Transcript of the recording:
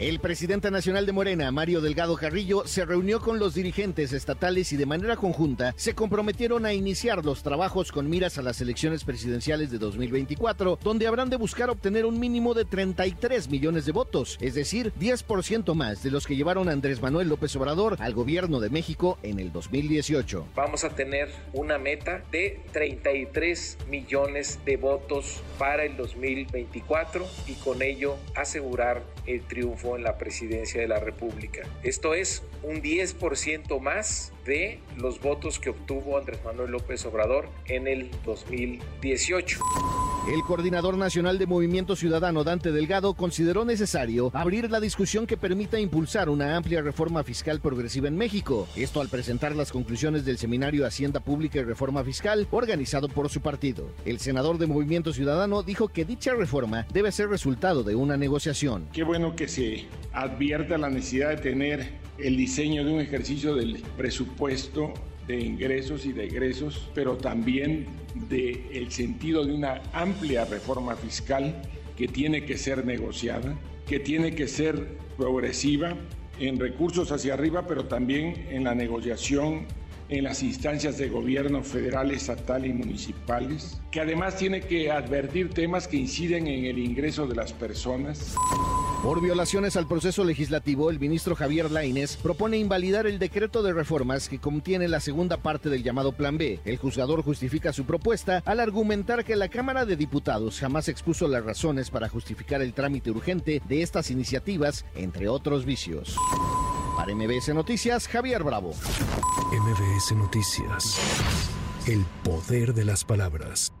El presidente nacional de Morena, Mario Delgado Carrillo, se reunió con los dirigentes estatales y de manera conjunta se comprometieron a iniciar los trabajos con miras a las elecciones presidenciales de 2024, donde habrán de buscar obtener un mínimo de 33 millones de votos, es decir, 10% más de los que llevaron Andrés Manuel López Obrador al gobierno de México en el 2018. Vamos a tener una meta de 33 millones de votos para el 2024 y con ello asegurar el triunfo en la presidencia de la República. Esto es un 10% más de los votos que obtuvo Andrés Manuel López Obrador en el 2018. El coordinador nacional de Movimiento Ciudadano, Dante Delgado, consideró necesario abrir la discusión que permita impulsar una amplia reforma fiscal progresiva en México. Esto al presentar las conclusiones del seminario Hacienda Pública y Reforma Fiscal organizado por su partido. El senador de Movimiento Ciudadano dijo que dicha reforma debe ser resultado de una negociación. Qué bueno que se advierta la necesidad de tener el diseño de un ejercicio del presupuesto de ingresos y de egresos, pero también del el sentido de una amplia reforma fiscal que tiene que ser negociada, que tiene que ser progresiva en recursos hacia arriba, pero también en la negociación en las instancias de gobierno federal, estatal y municipales, que además tiene que advertir temas que inciden en el ingreso de las personas. Por violaciones al proceso legislativo, el ministro Javier Laines propone invalidar el decreto de reformas que contiene la segunda parte del llamado Plan B. El juzgador justifica su propuesta al argumentar que la Cámara de Diputados jamás expuso las razones para justificar el trámite urgente de estas iniciativas, entre otros vicios. Para MBS Noticias, Javier Bravo. MBS Noticias. El poder de las palabras.